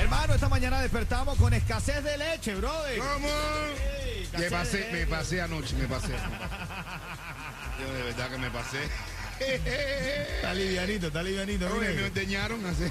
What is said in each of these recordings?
Hermano, esta mañana despertamos con escasez de leche, brother. ¿Cómo? Me pasé, me pasé anoche, me pasé. Yo de verdad que me pasé. Está livianito, está livianito. Mire. me enseñaron a hacer.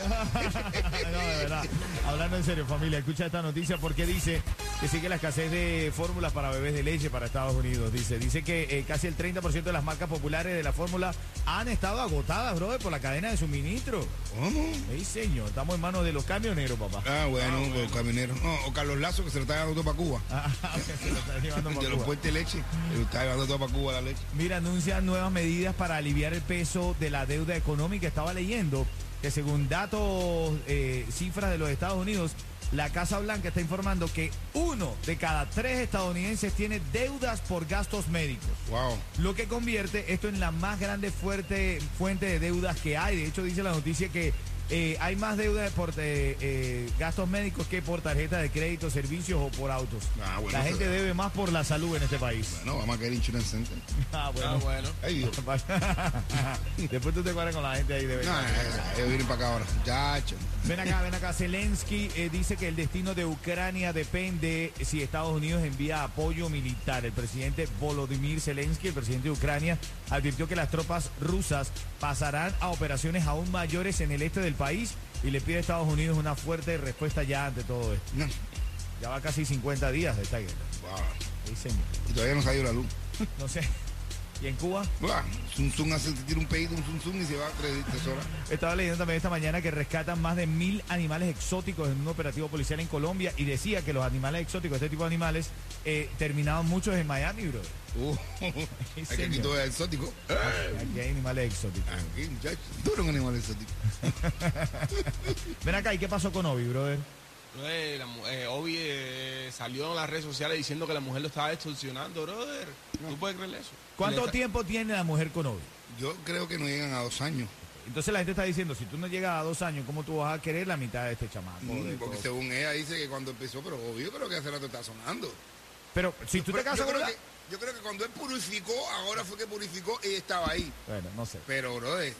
no, de verdad. Hablando en serio, familia, escucha esta noticia porque dice que sigue la escasez de fórmulas para bebés de leche para Estados Unidos. Dice, dice que eh, casi el 30% de las marcas populares de la fórmula han estado agotadas, brother, por la cadena de suministro. ¿Cómo? Sí, señor, estamos en manos de los camioneros, papá. Ah, bueno, los camioneros. No, o Carlos Lazo que se lo está llevando todo para Cuba. Ah, se lo está llevando pa' De los Cuba. puentes de leche. Se lo está llevando todo para Cuba la leche. Mira, anuncian nuevas medidas para aliviar el peso de la deuda económica. Estaba leyendo que según datos, eh, cifras de los Estados Unidos, la Casa Blanca está informando que uno de cada tres estadounidenses tiene deudas por gastos médicos. Wow. Lo que convierte esto en la más grande fuerte, fuente de deudas que hay. De hecho, dice la noticia que eh, hay más deudas por eh, eh, gastos médicos que por tarjeta de crédito, servicios o por autos. Ah, bueno, la gente debe más por la salud en este país. No, vamos a querer Insurance Center. Ah, bueno. Ay, Dios. Después tú te cuadras con la gente ahí de No, verdad. no, ellos vienen para acá ahora. Ven acá, ven acá. Zelensky eh, dice que el destino de Ucrania depende si Estados Unidos envía apoyo militar. El presidente Volodymyr Zelensky, el presidente de Ucrania, advirtió que las tropas rusas pasarán a operaciones aún mayores en el este del país y le pide a Estados Unidos una fuerte respuesta ya ante todo esto. No. Ya va casi 50 días de esta guerra. Wow. Sí. Y todavía no salió la luz. No sé. ¿Y en Cuba? Wow. Zum Zum hace, tira un pedido, un Zum Zum y se va a tres, tres horas. Estaba leyendo también esta mañana que rescatan más de mil animales exóticos en un operativo policial en Colombia y decía que los animales exóticos, este tipo de animales, eh, terminaban muchos en Miami, bro. Uh, Sí, señor. aquí todo es exótico. Aquí hay animales exóticos. Aquí, muchacho. Tú eres un animal exótico. Ven acá, ¿y qué pasó con Obi, brother? Eh, la eh, Obi eh, salió en las redes sociales diciendo que la mujer lo estaba extorsionando, brother. ¿Tú puedes creer eso? ¿Cuánto está- tiempo tiene la mujer con Obi? Yo creo que no llegan a dos años. Entonces la gente está diciendo, si tú no llegas a dos años, ¿cómo tú vas a querer la mitad de este chamaco? Mm, porque todo? según ella dice que cuando empezó, pero obvio, creo que hace rato está sonando. Pero si tú te casas con que, yo creo que cuando él purificó, ahora fue que purificó y estaba ahí. Bueno, no sé. Pero, bro, eh,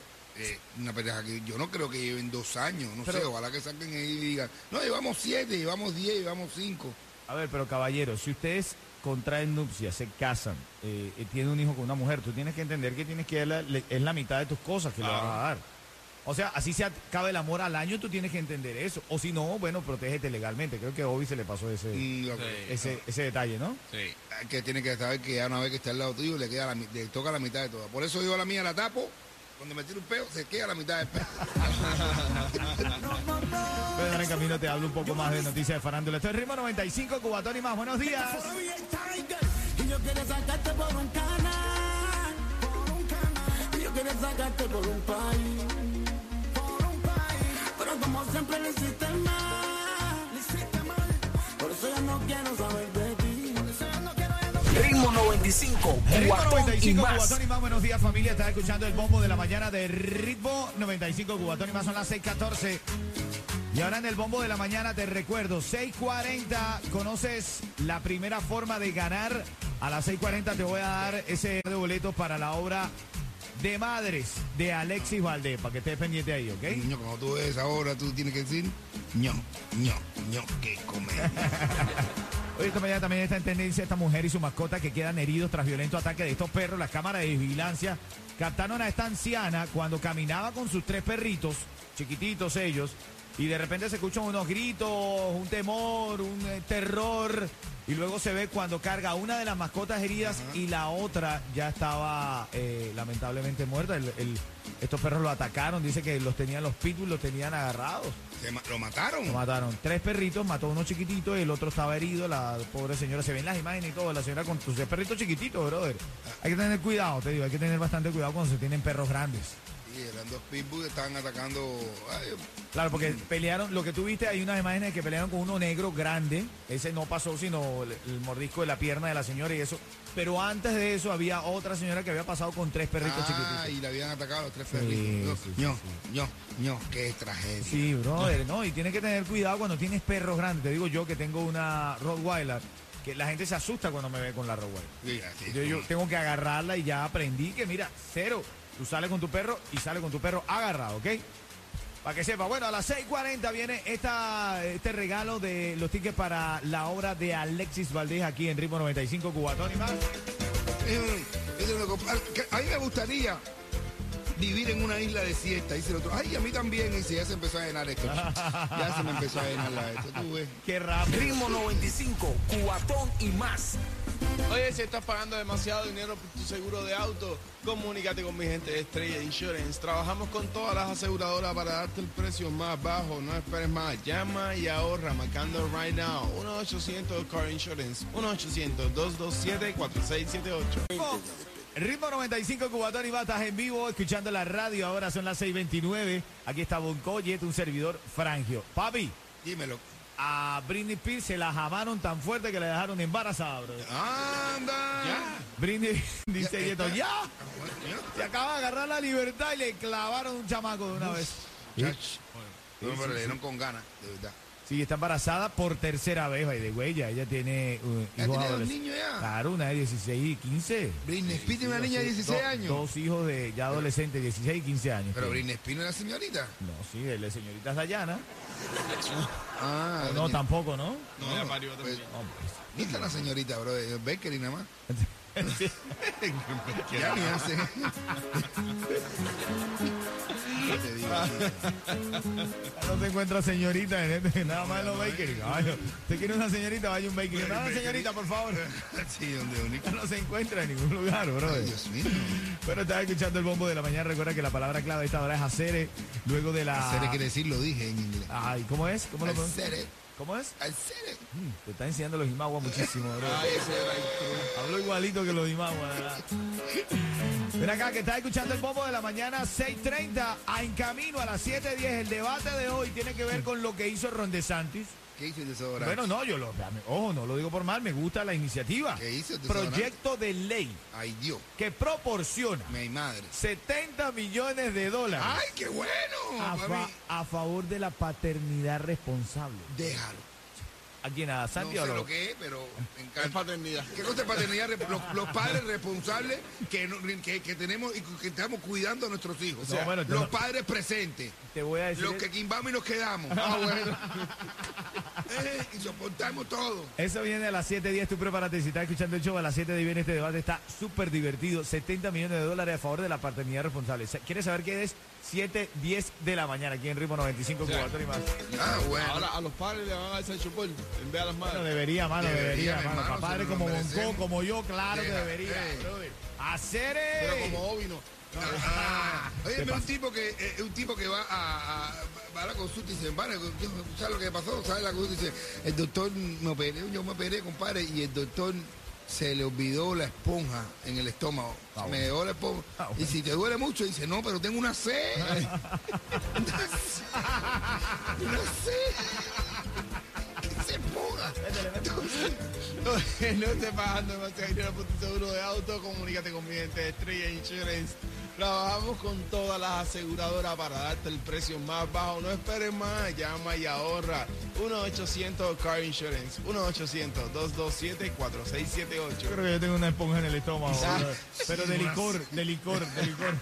una pendeja que yo no creo que lleven dos años. No Pero- sé, ojalá que saquen ahí y digan, no, llevamos siete, llevamos diez, llevamos cinco. A ver, pero caballero, si ustedes contraen nupcias, se casan, eh, eh, tienen un hijo con una mujer, tú tienes que entender que tienes que darle- le- es la mitad de tus cosas que le vas a dar. O sea, así se acabe el amor al año, tú tienes que entender eso. O si no, bueno, protégete legalmente. Creo que a Obi se le pasó ese, Mm, Sí. ese, ese detalle, ¿no? Sí. Que tiene que saber que ya una vez que está al lado tuyo, le, queda la le toca la mitad de todo. Por eso yo a la mía la tapo. Cuando me tiro un peo, se queda la mitad del peo. Pero en camino te hablo un poco más de noticias de farándula. Esto es Ritmo 95, Cubatón y más. Buenos días. Y yo quiero sacarte por un canal, por un canal. Y yo quiero sacarte por un país, como siempre le hiciste mal, le hiciste mal. Por eso ya no quiero saber de ti. Por eso ya no quiero, ya no Ritmo 95, Ritmo cuatón y 95 más. Cubatón y más, buenos días familia. Estás escuchando el bombo de la mañana de Ritmo 95 Cubatón y más, son las 6:14. Y ahora en el bombo de la mañana te recuerdo, 6:40, conoces la primera forma de ganar. A las 6:40 te voy a dar ese de boletos para la obra de Madres de Alexis Valdés, para que estés pendiente ahí, ¿ok? Niño, cuando tú ves ahora, tú tienes que decir, ño, ño, ño, que comer. Hoy esta mañana también está en tendencia esta mujer y su mascota que quedan heridos tras violento ataque de estos perros. Las cámaras de vigilancia captaron a esta anciana cuando caminaba con sus tres perritos, chiquititos ellos, y de repente se escuchan unos gritos, un temor, un eh, terror, y luego se ve cuando carga una de las mascotas heridas y la otra ya estaba eh, lamentablemente muerta. El- el- estos perros lo atacaron, dice que los tenían los pitbulls, los tenían agarrados. Se ma- ¿Lo mataron? Lo mataron. Tres perritos, mató uno chiquitito y el otro estaba herido. La pobre señora, se ven las imágenes y todo. La señora con sus tres perritos chiquititos, brother. Hay que tener cuidado, te digo, hay que tener bastante cuidado cuando se tienen perros grandes. Y eran dos pitbulls que estaban atacando. Ay, Claro, porque pelearon, lo que tú viste, hay unas imágenes que pelearon con uno negro grande. Ese no pasó, sino el, el mordisco de la pierna de la señora y eso. Pero antes de eso había otra señora que había pasado con tres perritos ah, chiquititos. y le habían atacado a los tres Sí, perritos. sí, ño, sí, ño, ño, qué tragedia. Sí, brother, no, y tienes que tener cuidado cuando tienes perros grandes. Te digo yo que tengo una Rottweiler, que la gente se asusta cuando me ve con la Rottweiler. Sí. Yo, yo tengo que agarrarla y ya aprendí que, mira, cero. Tú sales con tu perro y sales con tu perro agarrado, ¿ok? Para que sepa. Bueno, a las 6:40 viene esta, este regalo de los tickets para la obra de Alexis Valdés aquí en Ritmo 95 Cubatón y más. Eh, que a mí me gustaría vivir en una isla desierta. Dice el otro, ay, a mí también. Y dice, ya se empezó a llenar esto. ya se me empezó a llenar la esto. Tú ves. Qué rápido. Ritmo 95, cuatón y más. Oye, si estás pagando demasiado dinero por tu seguro de auto, comunícate con mi gente de Estrella Insurance. Trabajamos con todas las aseguradoras para darte el precio más bajo. No esperes más. Llama y ahorra marcando right now. 1-800 Car Insurance. 1-800-227-4678. Ritmo 95 Cubatón y. Estás en vivo escuchando la radio. Ahora son las 6:29. Aquí está Boncoyet, un servidor frangio. Papi. Dímelo. A Britney Spears se la jamaron tan fuerte que la dejaron embarazada, bro. Anda. Britney dice Yeto, ya, se acaba de agarrar la libertad y le clavaron un chamaco de una vez. Pero le dieron con ganas, de verdad. Sí, está embarazada por tercera vez, by the way, ya ella tiene uh, ¿Ya tiene dos niños ya? Claro, una de 16 y 15. Britney Spears tiene una niña de 16 Dos- años. Dos hijos de ya adolescentes, 16 y 15 años. Pero. Britney Spears no era señorita. No, sí, es señorita Dayana. Ah, No, tampoco, ¿no? No, parió pues, también. No, Ni está la señorita, bro. Es Bakery nada más. Sí. Ya ni hace. Te digo, No se encuentra señorita en este, nada más en los bakery. Caballo. Quiere una señorita, vaya un bakery. Señorita, por favor. Sí, donde único. No se encuentra en ningún lugar, bro. Dios mío. Bueno, estás escuchando el bombo de la mañana. Recuerda que la palabra clave de esta hora es hacer. Luego de la. Hacer quiere decir, lo dije en inglés. Ay, ¿cómo es? ¿Cómo lo pronuncias? ¿Cómo es? Mm, Te está enseñando los Imagua muchísimo, bro. Ay, ese era el Hablo igualito que los Imagua, ¿verdad? Ven acá, que estás escuchando el bombo de la mañana 6.30. A en camino a las 7.10. El debate de hoy tiene que ver con lo que hizo Ron DeSantis. ¿Qué hizo el desodorante? Bueno, no, yo lo. Ojo, no lo digo por mal, me gusta la iniciativa. ¿Qué hizo el desodorante? Proyecto de ley Ay, Dios. que proporciona Mi madre. 70 millones de dólares ¡Ay, qué bueno! a, fa- papi. a favor de la paternidad responsable. Déjalo. ¿A quién? ¿A No Santi sé o no? lo que es, pero me Es encanta. paternidad. ¿Qué cosa es paternidad? Los, los padres responsables que, no- que, que tenemos y que estamos cuidando a nuestros hijos. O No, sea, bueno, te los lo- padres presentes. Te voy a decir. Los que quimbamos y nos quedamos. Ah, bueno. Eh, y soportamos todo. Eso viene a las 7.10, tú prepárate. Si estás escuchando el show, a las 7.10 viene este debate, está súper divertido. 70 millones de dólares a favor de la paternidad responsable. Sa- ¿Quieres saber qué es? 7.10 de la mañana, aquí en Ritmo 95, sea, Cubatón y más. Ah, bueno. Ahora a los padres le van a dar ese chupón en vez a las Bueno, madres. debería, mano, debería, Debería, mano. hermano, lo como. Bonco, como yo, claro que debería. eh. Hacer Pero eh. como Obi no. Ah, ¿Qué oye, un tipo que eh, un tipo que va a, a- va a la consulta y dice, vale, ¿sabes lo que pasó? ¿Sabes la consulta? Y dice, el doctor me operé, yo me operé, compadre, y el doctor se le olvidó la esponja en el estómago. Ah, me dejó la esponja. Ah, bueno. Y si te duele mucho, dice, no, pero tengo una C. una C. Una. Se esponja. Oye, no estés pagando demasiado dinero por tu seguro de auto, comunícate con mi gente de Estrella Insurance. Trabajamos con todas las aseguradoras para darte el precio más bajo. No esperes más, llama y ahorra. 1-800 Car Insurance. 1-800-227-4678. Yo creo que yo tengo una esponja en el estómago. Pero de licor, de licor, de licor.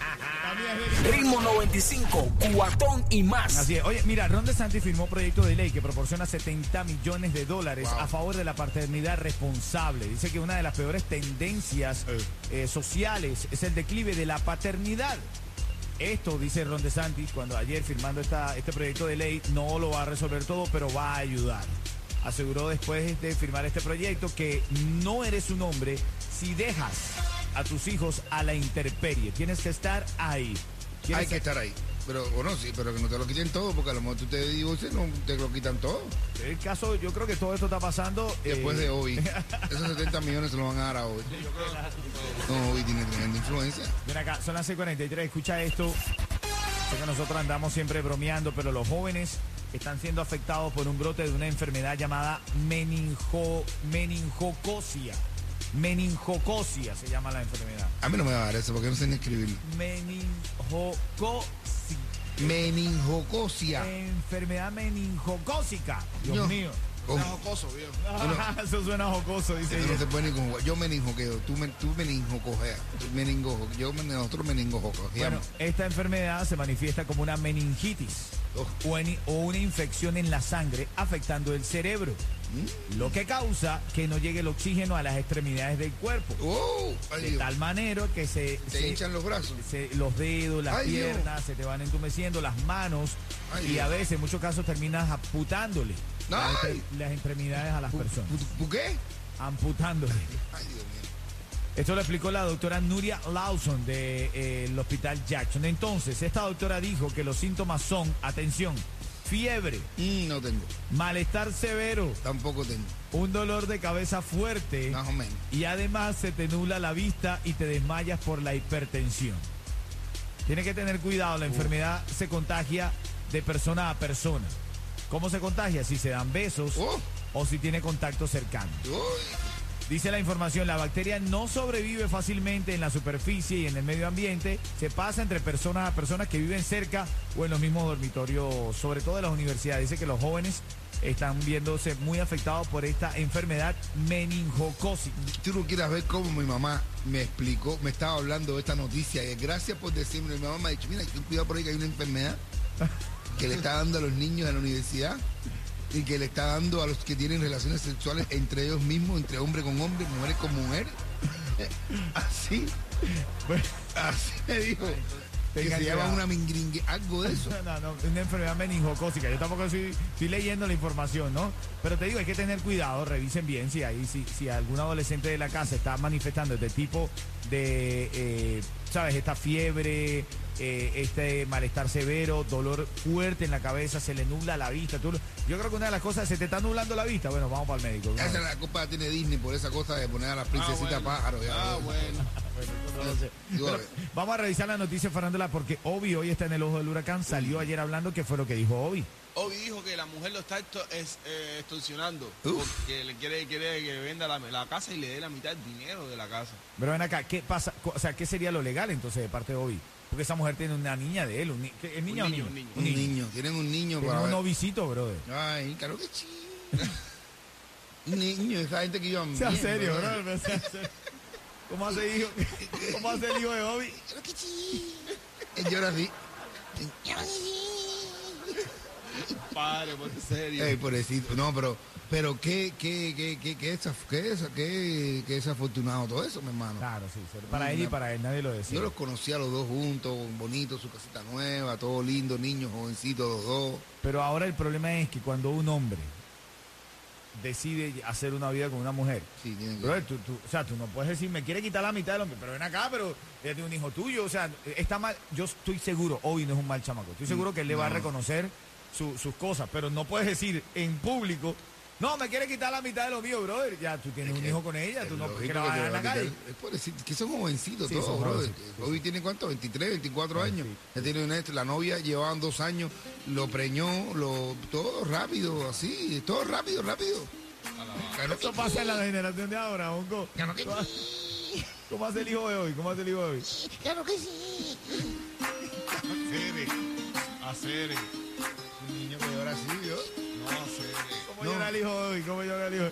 Ritmo 95, cuatón y más. Así es. Oye, mira, Ron DeSantis firmó un proyecto de ley que proporciona 70 millones de dólares Wow. a favor de la paternidad responsable. Dice que una de las peores tendencias eh, sociales es el declive de la paternidad. Esto, dice Ron DeSantis, cuando ayer firmando esta, este proyecto de ley, no lo va a resolver todo, pero va a ayudar. Aseguró después de firmar este proyecto que no eres un hombre si dejas a tus hijos a la intemperie. Tienes que estar ahí. Hay que estar ahí. Pero bueno, sí, pero que no te lo quiten todo, porque a lo mejor tú te divorcias no te lo quitan todo. El caso, yo creo que todo esto está pasando. Eh, Después de hoy. Esos 70 millones se los van a dar a hoy. No, hoy tiene tremenda influencia. Mira acá, son las 6.43, escucha esto. Sé nosotros andamos siempre bromeando, pero los jóvenes están siendo afectados por un brote de una enfermedad llamada meninjo, meninjocosia. Meningocosia se llama la enfermedad. A mí no me va a dar eso porque no sé ni escribirlo. Meningocosia. Meningocosia. Enfermedad meningocósica. Dios mío. Oh. Suena Eso suena jocoso, dice Eso no ella. Yo meninjoqueo, tú, men, tú meninjocojeas, tú meningo, yo men- nosotros Bueno, esta enfermedad se manifiesta como una meningitis oh. o una infección en la sangre afectando el cerebro lo que causa que no llegue el oxígeno a las extremidades del cuerpo. Oh, de tal manera que se... Te se hinchan los brazos. Se, los dedos, las piernas, se te van entumeciendo, las manos, y a veces, en muchos casos, terminas amputándole las, extremidades a las personas. ¿Por qué? Amputándole. Ay, Dios mío. Esto lo explicó la doctora Nuria Lawson del eh, Hospital Jackson. Entonces, esta doctora dijo que los síntomas son, atención, fiebre. Mm, no tengo. Malestar severo. Tampoco tengo. Un dolor de cabeza fuerte. Más o menos. Y además se te nula la vista y te desmayas por la hipertensión. Tienes que tener cuidado, la enfermedad se contagia de persona a persona. ¿Cómo se contagia? Si se dan besos o si tiene contacto cercano. Dice la información, la bacteria no sobrevive fácilmente en la superficie y en el medio ambiente. Se pasa entre personas a personas que viven cerca o en los mismos dormitorios, sobre todo en las universidades. Dice que los jóvenes están viéndose muy afectados por esta enfermedad meningocosis. Tú no quieras ver cómo mi mamá me explicó, me estaba hablando de esta noticia. Y gracias por decirme. Mi mamá me ha dicho, mira, cuidado por ahí que hay una enfermedad que le está dando a los niños en la universidad y que le está dando a los que tienen relaciones sexuales entre ellos mismos, entre hombre con hombre, mujeres con mujeres. así. Bueno, así me dijo. Te que una mingringue, algo de eso. No, no, una enfermedad meningocócica. Yo tampoco estoy, estoy, leyendo la información, ¿no? Pero te digo, hay que tener cuidado, revisen bien si hay, si, si algún adolescente de la casa está manifestando este tipo de eh, ¿sabes? Esta fiebre, eh, este malestar severo, dolor fuerte en la cabeza, se le nubla la vista. Tú, yo creo que una de las cosas, se te está nublando la vista. Bueno, vamos para el médico. Esa es la culpa tiene Disney por esa cosa de poner a las ah, princesitas ah, pájaros. Ah, bueno. Vamos a revisar la noticia, Farándula, porque Obi hoy está en el ojo del huracán. Salió ayer hablando que fue lo que dijo Obi. Oh, Hoy dijo que la mujer lo está eh, extorsionando porque le quiere, quiere que venda la, casa y le dé la mitad del dinero de la casa. Pero ven acá, ¿qué pasa? O sea, ¿qué sería lo legal entonces de parte de Obi? Porque esa mujer tiene una niña de él, un, ¿es niño, o niño? Un, niño. un niño. tienen un niño. Tienen un novicito, brother. Ay, claro que sí. un niño, esa gente que yo... Sea serio, brother, sea serio. ¿Cómo hace, hijo? ¿Cómo hace el hijo de Obi? Claro que sí. Él llora así. Padre, por pues, serio. Ey, pobrecito. No, pero, pero qué, qué, qué, qué, qué, qué, qué, qué desafortunado todo eso, mi hermano. Claro, sí. Para él y para él, nadie lo decía. Yo los conocí a los dos juntos, bonitos, su casita nueva, todo lindo, niños, jovencitos los dos. Pero ahora el problema es que cuando un hombre decide hacer una vida con una mujer. Sí, tú, tú, o sea, tú no puedes decir, me quiere quitar la mitad del hombre, pero ven acá, pero es de un hijo tuyo. O sea, está mal. Yo estoy seguro, hoy no es un mal chamaco. Estoy seguro mm, que él le no. va a reconocer su, sus cosas, pero no puedes decir en público, no, me quiere quitar la mitad de lo mío, brother. Ya tú tienes es un hijo con ella, tú no que la vas a en la calle. Es por decir que son jovencitos sí, todos, son brother. Sí, sí. tienen cuánto, 23, 24 años. Ya la novia llevaban dos años, lo preñó, lo, todo rápido, así, todo rápido, rápido. Claro Esto pasa en la generación de ahora, Hongo. Claro que sí. ¿Cómo hace el hijo de hoy? ¿Cómo hace el hijo de hoy? Claro que sí. Acere, acere. Un niño que llora así, Dios. No sé. ¿Cómo no. llora el hijo hoy? ¿Cómo llora el hijo hoy?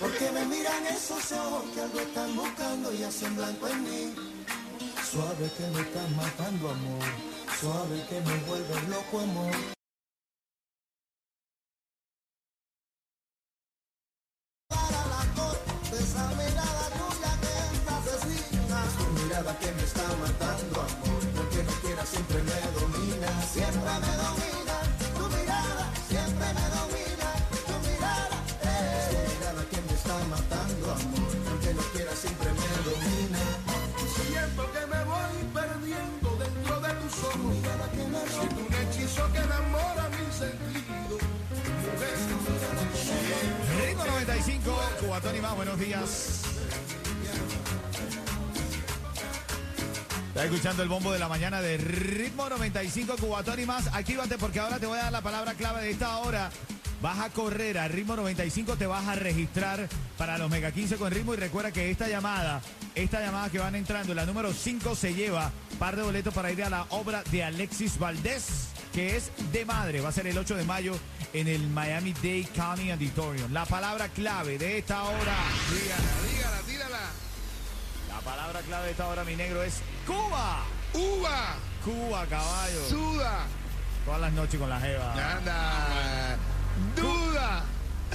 Porque me miran esos ojos que algo están buscando y hacen blanco en mí. Suave que me estás matando, amor. Suave que me vuelves loco, amor. sabe Buenos días. Está escuchando el bombo de la mañana de Ritmo 95 Cubatón y más. Actívate porque ahora te voy a dar la palabra clave de esta hora. Vas a correr a Ritmo 95, te vas a registrar para los Mega 15 con Ritmo y recuerda que esta llamada, esta llamada que van entrando, la número 5 se lleva par de boletos para ir a la obra de Alexis Valdés que es de madre, va a ser el 8 de mayo en el Miami Dade County Auditorium. La palabra clave de esta hora, Dígala, dígala, tírala. la palabra clave de esta hora, mi negro, es Cuba. Uva, Cuba, caballo. suda, Todas las noches con la jeva. anda, duda.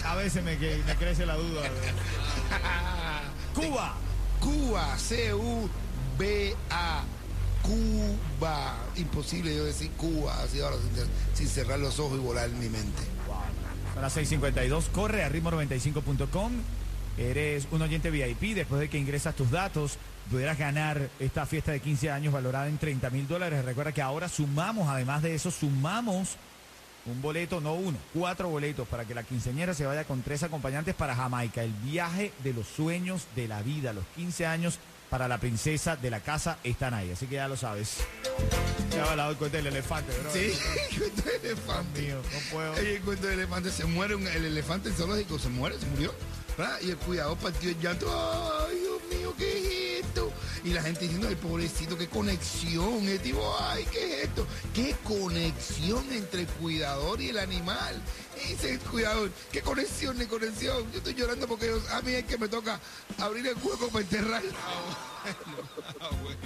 A veces me, crece la duda. Cuba. Cuba, C-U-B-A. Cuba. Imposible yo decir Cuba así ahora sin, sin cerrar los ojos y volar en mi mente. Son las 6:52. Corre a ritmo95.com. Eres un oyente VIP. Después de que ingresas tus datos, pudieras ganar esta fiesta de 15 años valorada en 30 mil dólares. Recuerda que ahora sumamos, además de eso, sumamos un boleto, no uno, cuatro boletos para que la quinceañera se vaya con tres acompañantes para Jamaica. El viaje de los sueños de la vida. Los 15 años para la princesa de la casa están ahí. Así que ya lo sabes. Ya va el cuento del elefante, bro. Sí, cuento de elefante. Mío, no puedo. El cuento del elefante, se muere un- el elefante zoológico, se muere, se murió. ¿verdad? Y el cuidador partió el llanto, ay Dios mío, ¿qué es? Y la gente diciendo, ay pobrecito, qué conexión. El tipo, ay, ¿qué es esto? ¿Qué conexión entre el cuidador y el animal? Dice el cuidador, ¿qué conexión ni conexión? Yo estoy llorando porque a mí es que me toca abrir el hueco para enterrarlo. Ah, bueno.